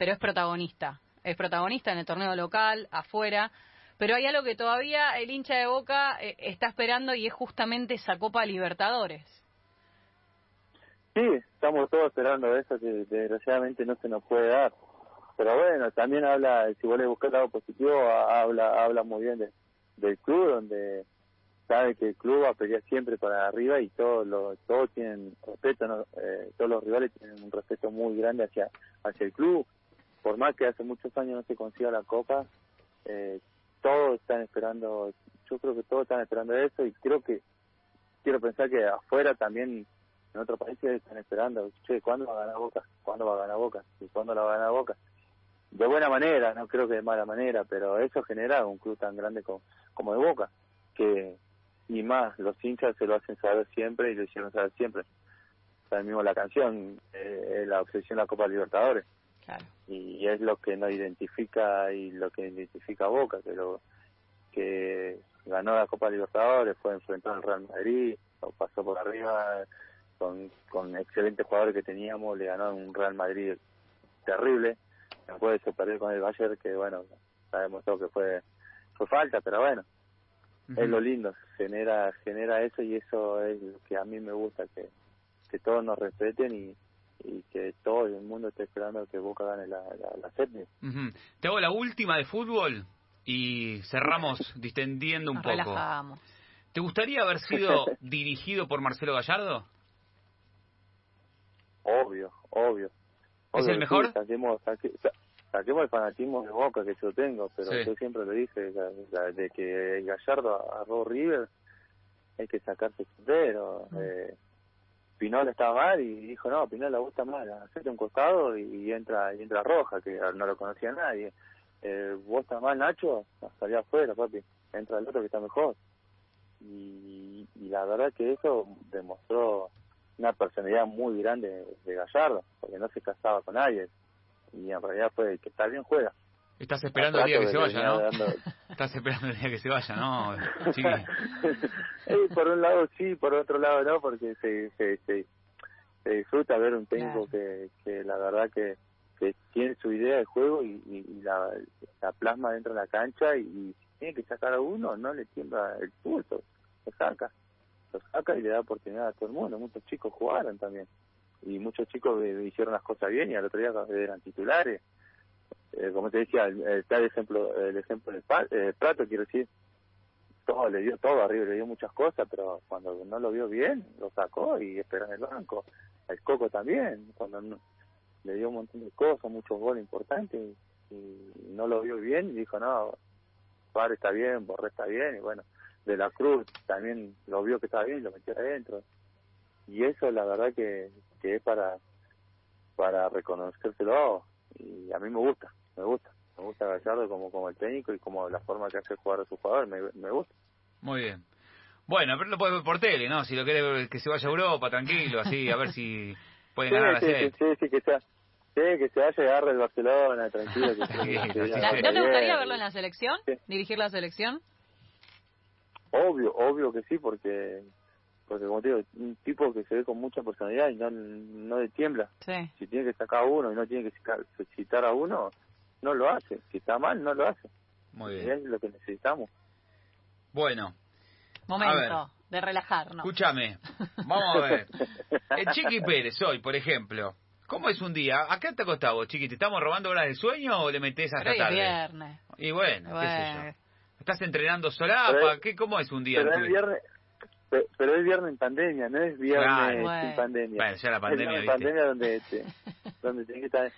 pero es protagonista. Es protagonista en el torneo local, afuera, pero hay algo que todavía el hincha de Boca eh, está esperando y es justamente esa Copa Libertadores. Sí, estamos todos esperando eso que desgraciadamente no se nos puede dar. Pero bueno, también habla, si le buscas el lado positivo, habla habla muy bien de, del club, donde sabe que el club va a pelear siempre para arriba y todos los, todos tienen respeto, eh, todos los rivales tienen un respeto muy grande hacia, hacia el club. Por más que hace muchos años no se consiga la Copa, eh, todos están esperando, yo creo que todos están esperando eso y creo que, quiero pensar que afuera también, en otros países están esperando, che, ¿cuándo va a ganar Boca? ¿Cuándo va a ganar Boca? ¿Y cuándo la va a ganar Boca? De buena manera, no creo que de mala manera, pero eso genera un club tan grande como, como de Boca, que y más, los hinchas se lo hacen saber siempre y lo hicieron saber siempre. O mismo la canción, eh, la obsesión de la Copa Libertadores. Y es lo que nos identifica y lo que identifica a Boca, que, lo, que ganó la Copa Libertadores, fue enfrentar al Real Madrid, lo pasó por arriba con, con excelentes jugadores que teníamos, le ganó un Real Madrid terrible, después se perdió con el Bayern, que bueno, sabemos todo que fue, fue falta, pero bueno, es lo lindo, genera, genera eso y eso es lo que a mí me gusta, que, que todos nos respeten y, y que todo el mundo esté esperando que Boca gane la, la, la Te hago la última de fútbol y cerramos (laughs) distendiendo un poco. ¿Te gustaría haber sido (laughs) dirigido por Marcelo Gallardo? Obvio, obvio. ¿Es el mejor? saquemos, el fanatismo de Boca que yo tengo, pero yo siempre lo dije, de que Gallardo agarró River, hay que sacarse pero eh, Pinol estaba mal y dijo, no, Pinol la gusta mal, hacete un costado y, entra y entra Roja, que no lo conocía nadie. Eh, vos estás mal, Nacho, salía afuera, papi, entra el otro que está mejor. Y, la verdad que eso demostró una personalidad muy grande de Gallardo, porque no se casaba con nadie. Y en realidad fue que está bien juega. Estás esperando el día que se vaya, ¿no? Estás esperando el día que se vaya, ¿no? Sí. por un lado sí, por otro lado no, porque se, se, se, disfruta ver un técnico que, que la verdad que, que tiene su idea de juego y, y, la, la, plasma dentro de la cancha y, tiene que sacar a uno, no le tiembla el pulso, lo saca, lo saca y le da oportunidad a todo el mundo. Muchos chicos jugaron también y muchos chicos hicieron las cosas bien y al otro día eran titulares eh, como te decía, está el ejemplo, el ejemplo del eh, quiero decir, todo, le dio todo arriba, le dio muchas cosas, pero cuando no lo vio bien, lo sacó y esperó en el banco. El Coco también, cuando le dio un montón de cosas, muchos goles importantes, y, no lo vio bien, y dijo, no, Par está bien, Borré está bien, y bueno, de la Cruz también lo vio que estaba bien lo metió adentro. Y eso la verdad que, que es para, para reconocérselo y a mí me gusta me gusta. Me gusta Gallardo como, como el técnico y como la forma que hace jugar a su jugador, me, me gusta. Muy bien. Bueno, pero lo puede ver por tele, ¿no? Si lo quiere que se vaya a Europa, tranquilo, así, a ver si puede ganar la sí, Sí, sí, que sea. Sí, que se vaya y agarre el Barcelona, tranquilo. Que (laughs) ¿No te gustaría verlo en la selección? ¿Dirigir la selección? Obvio, obvio que sí, porque porque como te digo, un tipo que se ve con mucha personalidad y no, no le tiembla. Sí. Si tiene que sacar a uno y no tiene que citar a uno, no lo hace. Si está mal, no lo hace. Muy Y bien. es lo que necesitamos. Bueno, Momento de relajarnos. escúchame. Vamos a ver. El Chiqui Pérez hoy, por ejemplo. ¿Cómo es un día? ¿A qué te acostás vos, Chiqui? ¿Te estamos robando horas de sueño o le metés hasta es tarde? viernes. Y bueno, qué sé Bueno. yo. ¿Estás entrenando solapa? Pero- ¿Qué, ¿Cómo es un día? Pero es viernes, pe- pero es viernes en pandemia, no es viernes Claro. Bueno. sin pandemia. Bueno, ya la Es pandemia, ¿viste? en pandemia donde, te- donde tenés que estar...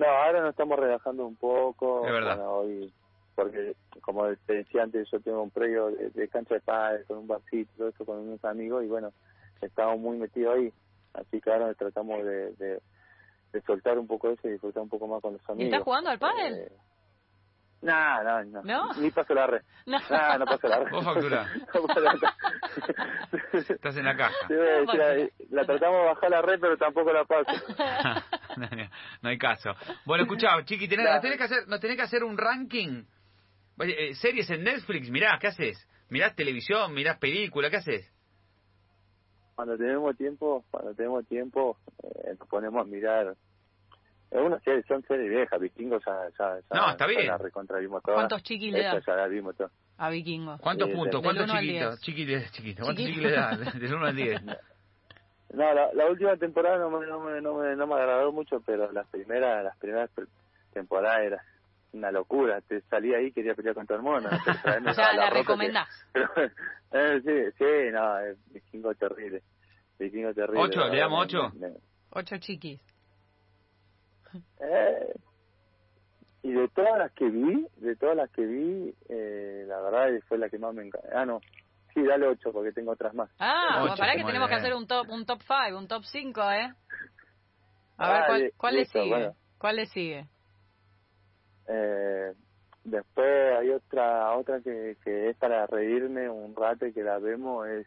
No, ahora nos estamos relajando un poco. Es verdad. Bueno, hoy, porque como te decía antes, yo tengo un predio de, de cancha de pádel, con un barcito, todo eso con unos amigos y bueno, estamos muy metidos ahí. Así que ahora tratamos de, de, de soltar un poco eso y disfrutar un poco más con los ¿Y amigos. estás jugando al pádel? Eh, no, no, no, ¿No? Ni paso la red. No. No, no paso la red. Vos facturá. (laughs) No paso la red. Estás en la caja. Ahí, la tratamos de bajar la red, pero tampoco la paso. (laughs) (laughs) no, no hay caso. Bueno, escuchá, Chiqui, tenés, No. nos, tenés que hacer, nos tenés que hacer un ranking. Oye, eh, series en Netflix, mirá, ¿qué haces? ¿Mirás televisión? ¿Mirás película? ¿Qué haces? Cuando tenemos tiempo, cuando tenemos tiempo, eh, nos ponemos a mirar. Es una serie, son series viejas, vikingos ya, ya, ya, No, está ya bien. la recontravimos todas. ¿Cuántos chiquis le Esta das ya la vimos todas. a Vikingo? ¿Cuántos Sí, puntos? ¿Cuántos uno chiquitos? Chiquitos, chiquitos. ¿Cuántos Chiqui- chiquis le das? (laughs) Del 1 al 10. No, la, la última temporada no me, no, me, no, me, no me agradó mucho, pero las primeras, las primeras temporadas era una locura. Te salía ahí y quería pelear con todo el mundo. (laughs) O sea, la que- recomendás. (laughs) Pero, eh, sí, sí, no, vikingo terrible. Vikingo terrible. ¿Ocho? ¿Le damos ocho? me- Ocho chiquis. Eh, y de todas las que vi, de todas las que vi, eh, la verdad fue la que más me encantó. Ah, no. Sí, dale ocho porque tengo otras más. Ah, Ocho, bueno, pará que tenemos que hacer un top un top 5, un top 5, ¿eh? A Ah, ver, ¿cuál, cuál le sigue? bueno. ¿Cuál le sigue? Eh, después hay otra otra que, que es para reírme un rato y que la vemos, es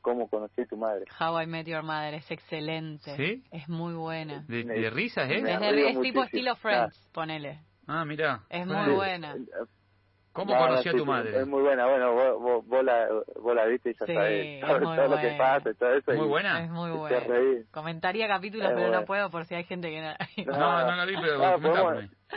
Cómo conocí a tu madre. How I Met Your Mother es excelente. ¿Sí? Es muy buena. ¿De, de risas, Me Es, eh? de- es tipo estilo Friends, ponele. Ah, mira. Es muy buena. ¿Cómo No, conocí a sí, tu sí, madre? Es muy buena, bueno, vos, vos, vos la, vos la viste y ya Sí, sabes es todo, todo lo que pasa y todo eso. Muy y- buena. Es muy buena. Comentaría capítulos, Es pero no buena. puedo por si hay gente que no. No, no la vi, pero Ah, comentame. podemos- Sa-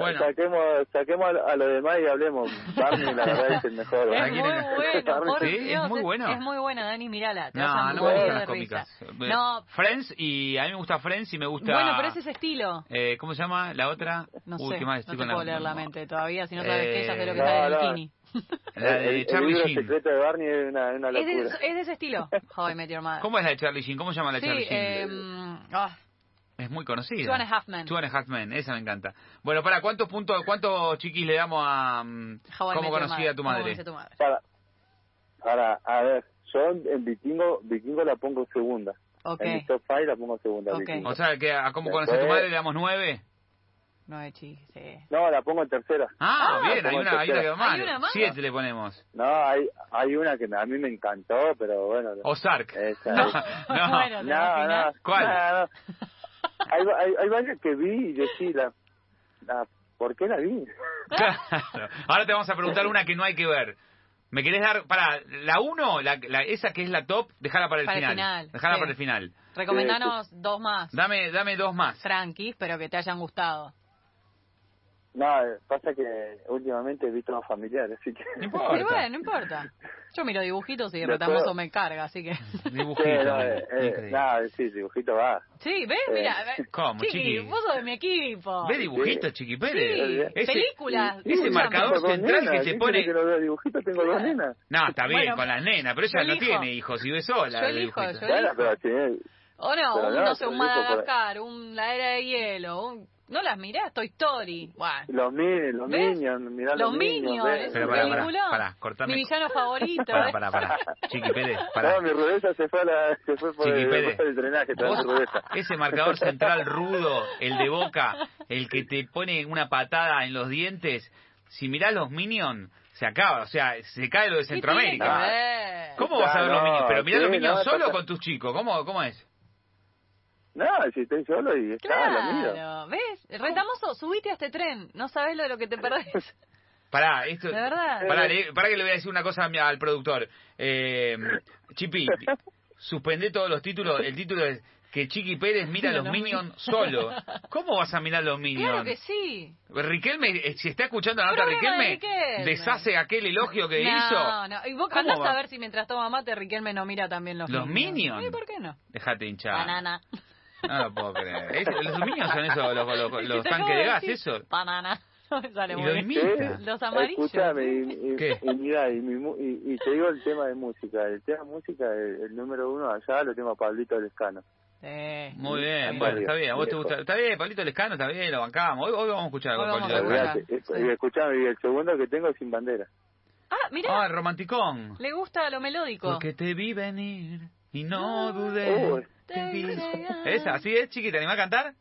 Bueno. Saquemos, saquemos a, a lo demás y hablemos. Barney, la verdad, (laughs) es el mejor. Es ¿A muy bueno, por ¿Sí? ¿Es Dios, muy bueno? Es muy buena, Dani, mirala. Te No, no me gustan de las cómicas. Eh, No, Friends y a mí me gusta Friends y me gusta... bueno, pero ese es estilo. eh, ¿Cómo se llama la otra? No Uy, sé, qué mal no te puedo leer la mente todavía. Si no sabes qué, ya sé lo que Eh, sale no. bikini. (laughs) La de el, el Charlie libro Sheen. secreto de Barney es una, una Es de, locura. es de ese estilo. How I Met Your Mother. ¿Cómo es la de Charlie Sheen? ¿Cómo se llama la de Sí, Charlie Sheen? eh, ah, Es muy conocida. Two and a Half Men. Two and a Half Men, esa me encanta. Bueno, para ¿cuántos puntos, cuántos chiquis le damos a mm, I cómo Met Your conocí Mother. a tu ¿Cómo madre? tu madre? Para, para, a ver, yo en Vikingo, Vikingo la pongo segunda. Ok, En mi top 5 la pongo segunda. Ok. Vikingo. O sea, que a cómo conocí a tu Después- madre le damos nueve. nueve chiquis, sí. No, la pongo en tercera. Ah, Ah, bien, hay una, hay una que va Hay mal. una más. Siete le ponemos. No, hay, hay una que a mí me encantó, pero bueno. Ozark. Esa, No, no. bueno, ¿te No, no. imaginas? ¿Cuál? No, no. Hay, hay, hay varias que vi y decía, la, la, ¿por qué la vi? Claro. Ahora te vamos a preguntar una que no hay que ver. ¿Me querés dar para la uno, la, la- esa que es la top, dejala para el Para el final. final, Dejala sí. para el final. Recomendanos dos más. Dame, dame dos más. Tranquis, pero que te hayan gustado. No, pasa que últimamente he visto más familiares, así que... No (laughs) importa. Bueno, no importa. Yo miro dibujitos y (laughs) retamoso me carga, así que... (laughs) Dibujito. Sí, no, eh, eh, no, sí, dibujito va. Sí, ¿ves? Eh, Mira, ¿cómo, Chiqui, Chiqui? vos sos de mi equipo. Ve dibujitos, Chiqui Pérez. Sí, Ese- películas. Sí, ese sí, marcador central que te ¿viste pone- que lo veo dibujitos tengo dos nenas. No, está bien Bueno, con las nenas, pero ella no tiene hijos y ve sola. Yo elijo, dibujitos. yo Bueno, elijo. pero tiene... O no, Pero un, no, no sé, un dijo por- Madagascar, un La Era de Hielo, un... ¿No las mirás? Toy Story. Bueno. Los, mi, los ¿Ves? Minions, mirá Los los, Minions, es Pero un pará, pará, peliculón. pará, cortame. Mi villano favorito. Pará, ¿eh? pará, pará. (laughs) Chiqui Pérez, pará. No, mi rudeza se fue, a la, se fue por Chiqui el, Pérez. el drenaje, toda Vos, mi rudeza. ese marcador central rudo, el de boca, el que te pone una patada en los dientes, si mirás los Minions, se acaba, o sea, se cae lo de ¿Qué tiene que Centroamérica. ¿Cómo vas a ver los No, Minions? Pero mirá los Minions no, solo con tus chicos, ¿cómo, cómo es? No, si estoy solo y está, lo. Claro, ¿ves? Retamoso, subite a este tren. No sabes lo de lo que te perdés. (laughs) Pará, esto, ¿De verdad? Pará, le- pará que le voy a decir una cosa a mi- al productor. Eh, Chipi, suspendé todos los títulos. El título es que Chiqui Pérez mira los Minions solo. (laughs) ¿Cómo vas a mirar los Minions? Claro que sí. Riquelme, eh, si está escuchando la nota Riquelme, Riquelme. deshace aquel elogio que no, hizo. no. Y vos ¿Cómo andás va? a ver si mientras toma mate Riquelme no mira también los, ¿Los Minions? Sí, ¿por qué no? Déjate hinchar. Banana. No lo puedo creer. Es- los Minions son esos, los, los- (laughs) los tanques de gas, decir eso. Banana. (laughs) No me sale Y muy lo bien. imita. Los amarillos. Escúchame, y, y, ¿Qué? y mira, y, mi mu- y, y te digo el tema de música. El tema de música, el, el número uno allá lo tengo a Pablito Lescano. Sí. Muy bien, bueno, está bien. ¿A vos te gusta? Está bien, Pablito Lescano, está bien, lo bancamos. Hoy, hoy vamos a escuchar algo de Pablito Lescano. Y escuchame, y el segundo que tengo es Sin Bandera. Ah, mira, Ah, el romanticón. le gusta lo melódico. Porque te vi venir y no dudé. Uy. ¿Esa? ¿Así es, chiqui? ¿Te animás a cantar?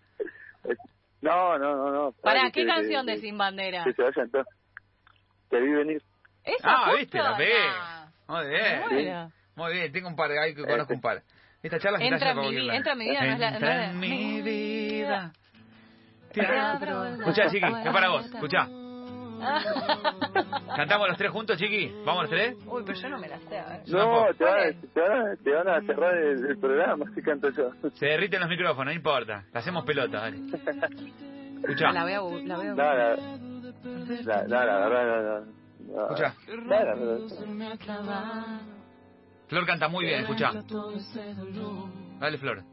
No, no, no, no. ¿Para qué que- canción que- de Sin Bandera? Que se vayan todos. Te vi venir. ¿Esa Ah, justo? viste, la pegué. Nah. Muy bien. Bueno. Muy bien, tengo un par, ahí que conozco un par. Esta charla se Entra en mi entra en mi vida, no es la- no Entra es la- en mi vida. Escuchá, chiqui, es para vos, puerta. (laughs) ¿Cantamos los tres juntos, chiqui? ¿Vamos los tres? Uy, pero yo no me la sé, a ver. No, te van, ¿Cuál a, es? te, van a, te van a cerrar el, el programa si canto yo. Se derriten los micrófonos, no importa. La hacemos pelota, dale. Escuchá. La veo, la veo. No, la, la, la, la verdad, no, no, no. Escuchá. No, la verdad. Flor canta muy bien, escuchá. Dale, Flor.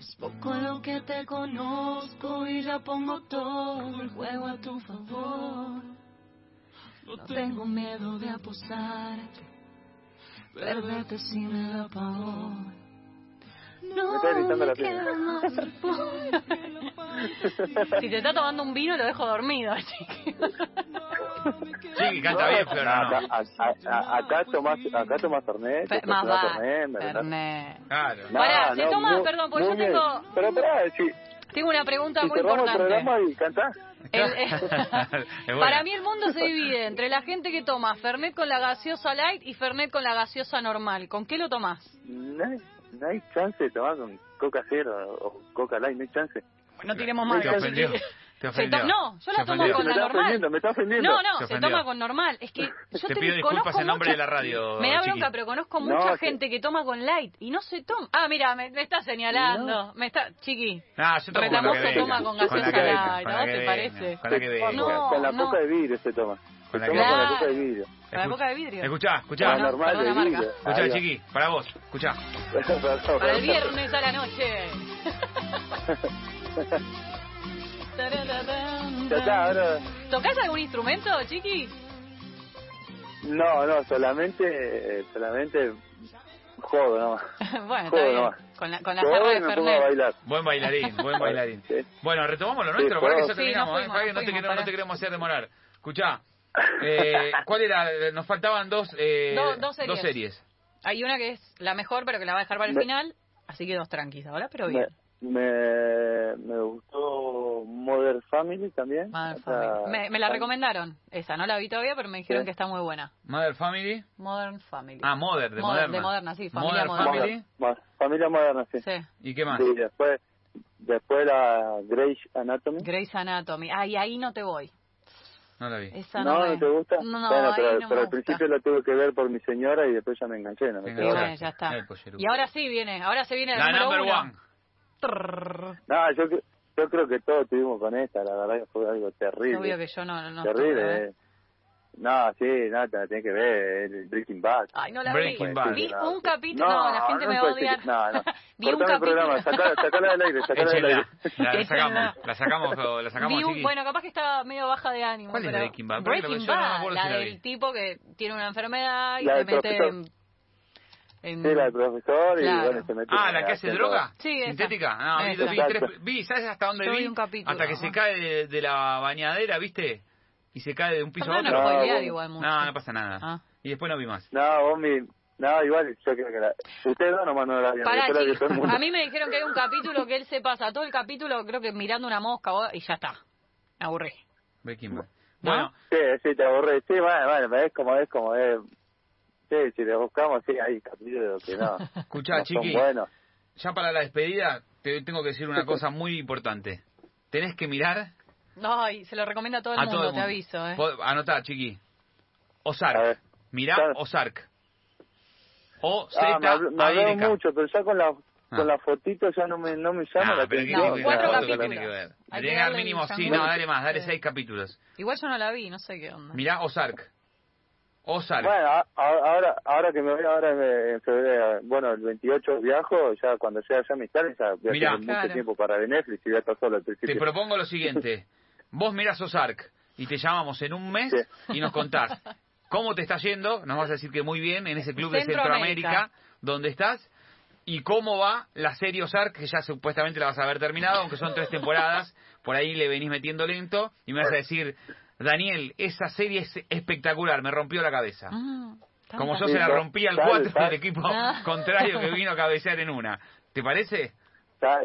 Es poco lo que te conozco y ya pongo todo el juego a tu favor. No tengo miedo de apostarte, perderte si me da pavor. Me está gritando No la me queda más por Si te está tomando un vino, lo dejo dormido, (laughs) chiqui. Chiqui, canta bien, Flor, No, ¿o acá, no? a- a- acá tomás, acá tomás Fernet, Fe- Más va. Fernet. Claro. No, Pará, se no, toma- muy- perdón, porque yo bien. tengo- Pero pará, si, Tengo una pregunta si muy cerramos el importante. programa y. El- (laughs) Es (laughs) buena. para mí el mundo se divide entre la gente que toma Fernet con la gaseosa light y Fernet con la gaseosa normal. ¿Con qué lo tomás? No hay, no chance de tomar con Coca Cero o Coca Light, no hay chance. No tiremos más. Te ofendió. Te Se ofendió. to- no, yo Se la tomo con la normal. me está ofendiendo. No, no, Se se, toma con normal. Es que yo Te te, pido disculpas conozco en nombre mucha- de la radio, Me da Chiqui. bronca, pero conozco No, mucha que- gente que toma con light y no se toma. Ah, mira, me, me está señalando. Me está, chiqui. Ah, yo tomo con la que venga. toma con gaseosa light, con ¿a la vos que te parece? Con la que venga. No, con la no. coca de vidrio se toma. Con la que- con la coca de vidrio. Con la boca de vidrio. Escuchá, escuchá. no, normal de marca. vidrio. Escuchá, Ahí va. chiqui, para vos. Escuchá. (laughs) Para el viernes a la noche. (laughs) Ya está, ahora... ¿Tocás algún instrumento, chiqui? No, no, solamente, eh, solamente jodo nomás. (laughs) bueno, bien. nomás. Con la, con la jarra de me pongo a Fernet. bailar. Buen bailarín, buen bailarín. Sí. Bueno, retomamos lo Sí, nuestro, para que ya sí, terminamos, nos ¿eh? fuimos, Para que no te, no te queremos hacer demorar. Escuchá, eh, ¿cuál era? Nos faltaban dos, eh, Do- dos series. series. Hay una que es la mejor, pero que la va a dejar para el Me- final. Así que dos tranquis ahora, pero bien. me, me gustó Modern Family también. Modern O sea, Family. Me, me la recomendaron. Esa, no la vi todavía, pero me dijeron Sí. que está muy buena. Mother Family. Modern Family. Ah, Mother, de Modern, Moderna. de Moderna, sí, familia Modern Moderna. Family. Familia moderna, sí. Sí. ¿Y qué más? Sí, después, después la Grey's Anatomy. Grey's Anatomy. Ay, ahí no te voy. No la vi. Esa no, no, me... ¿no te gusta? No, no, bueno, pero, no pero al principio lo tuve que ver por mi señora y después ya me enganché. No, me Sí, ya está. Pollero. Y ahora sí viene, ahora se viene el La número number uno. one. No yo, yo creo que todos tuvimos con esta, la verdad que fue algo terrible. Obvio que yo no, no terrible, estuve, ¿eh? No, sí, la tenés que ver, el Breaking Bad. Ay, no la Breaking vi. Bad. Vi No, un capítulo, no, no, la gente no me va a odiar. no, no. (laughs) vi un Cortame el capítulo. programa, sacala, sacala del aire, sacala del aire. La, (laughs) la sacamos, la sacamos, la sacamos Vi un- bueno, capaz que estaba medio baja de ánimo. ¿Cuál es pero Breaking Bad? Breaking Bad, la la del vi. tipo que tiene una enfermedad y La se mete en... en- Sí, la del profesor y Claro. bueno, se mete Ah, en la que hace droga. Sí, esa. Sintética. No, vi, Esa. vi tres- vi, ¿sabes hasta dónde Yo vi? vi un capítulo, hasta que se cae de, de la bañadera, ¿viste? Y se cae de un piso a No, otro. no, No, igual mucho. No, no pasa nada. Ah. Y después no vi más. No, vos mi... No, igual yo creo que la... Ustedes dos nomás no la vieron, Pará, yo la vi chicos, todo el mundo. a mí me dijeron que hay un capítulo que él se pasa todo el capítulo, creo que mirando una mosca o- y ya está. Me aburrí. Breaking Bad. ¿No? Bueno, Sí, sí, te aburré. Sí, bueno, bueno, es como es, como es. Sí, si le buscamos, sí, hay capítulos que no. (laughs) Escuchá, no chiqui. Buenos. ya para la despedida te tengo que decir una (laughs) cosa muy importante. Tenés que mirar Ay, se lo recomienda a todo el a mundo, todo el te mundo. aviso, ¿eh? Anotá, chiqui. Ozark. Mirá. Ozark. O Z Ah, me, habl- me K. mucho, pero ya con la, Ah. con la fotito ya no me, no me llama Ah, la pero ¿qué atención. tiene que ver? cuatro capítulos. tiene que ver? Hay que dar mínimo, sí, no, dale más, dale Sí. seis capítulos. Igual yo no la vi, no sé qué onda. Mirá Ozark. Ozark. Bueno, a- a- ahora, ahora que me voy ahora en- febrero, bueno, el 28 viajo, ya cuando sea ya mis planes, ya voy a Mirá. tener mucho Claro. tiempo para ver Netflix y voy a estar solo al Te principio. propongo lo siguiente. (laughs) Vos mirás Ozark y te llamamos en un mes Sí. y nos contás (laughs) cómo te está yendo. Nos vas a decir que muy bien en ese club de Centroamérica. Donde estás. Y cómo va la serie Ozark, que ya supuestamente la vas a haber terminado, aunque son tres temporadas. Por ahí le venís metiendo lento. Y me vas a decir, Daniel, esa serie es espectacular, me rompió la cabeza. Mm, tanta- Como yo se la no, rompí al tal, 4 tal. del equipo Ah. (laughs) contrario que vino a cabecear en una. ¿Te parece? Ya,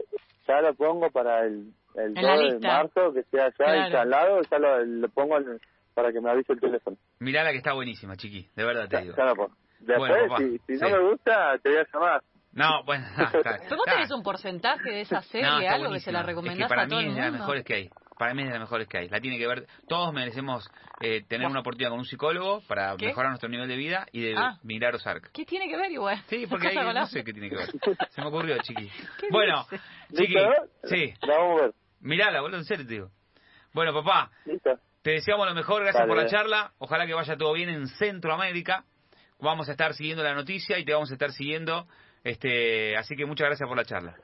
ya lo pongo para el, el En la 2 de lista. marzo, que sea allá Claro. y al lado, ya lo, lo pongo en- para que me avise el teléfono. Mirá la que está buenísima, chiqui. De verdad te Ya, digo. ya lo pongo. Después, Bueno, si, si no sí. me gusta, te voy a llamar. No, bueno, (laughs) está, está. ¿Pero vos tenés un porcentaje de esa serie, No, algo que se la recomendás es que para a todo mí el es de las mejores que hay. Para mí es de las mejores que hay. La tiene que ver. Todos merecemos eh, tener una oportunidad con un psicólogo para ¿Qué? mejorar nuestro nivel de vida y de Ah. mirar Ozark. ¿Qué tiene que ver igual? Sí, porque ahí no sé qué tiene que ver. (laughs) Se me ocurrió, chiqui. ¿Qué Bueno, dice? chiqui. ¿Listo? Sí, La vamos a ver. Mirala, boludo, en serio te digo. Bueno, papá, ¿Listo? te deseamos lo mejor. Gracias Dale. por la charla. Ojalá que vaya todo bien en Centroamérica. Vamos a estar siguiendo la noticia y te vamos a estar siguiendo. este Así que muchas gracias por la charla.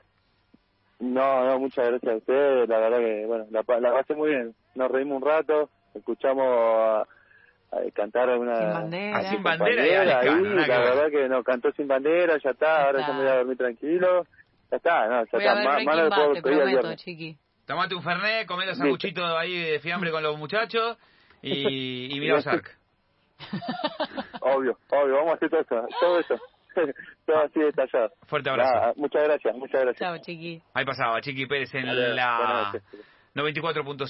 No, no, muchas gracias a ustedes. La verdad que, bueno, la, pa- la pasé muy bien. Nos reímos un rato, escuchamos a, a cantar una... Sin bandera. Ah, sin bandera Alex ahí, Cano, la ver. verdad que no, cantó sin bandera, ya está, ahora está. ya me voy a dormir tranquilo. Ya está, no, ya Voy está. a ver Más, más prometo, chiqui. Tomate un fernet, comé los sanguchitos ahí de fiambre con los muchachos y, (laughs) y mirá Ozark. Obvio, obvio, vamos a hacer todo eso, todo eso. (laughs) todo así detallado. Fuerte abrazo. Nada, muchas gracias, muchas gracias. Chao, chiqui. Ahí pasaba Chiqui Pérez en buenas la noches. 94.5.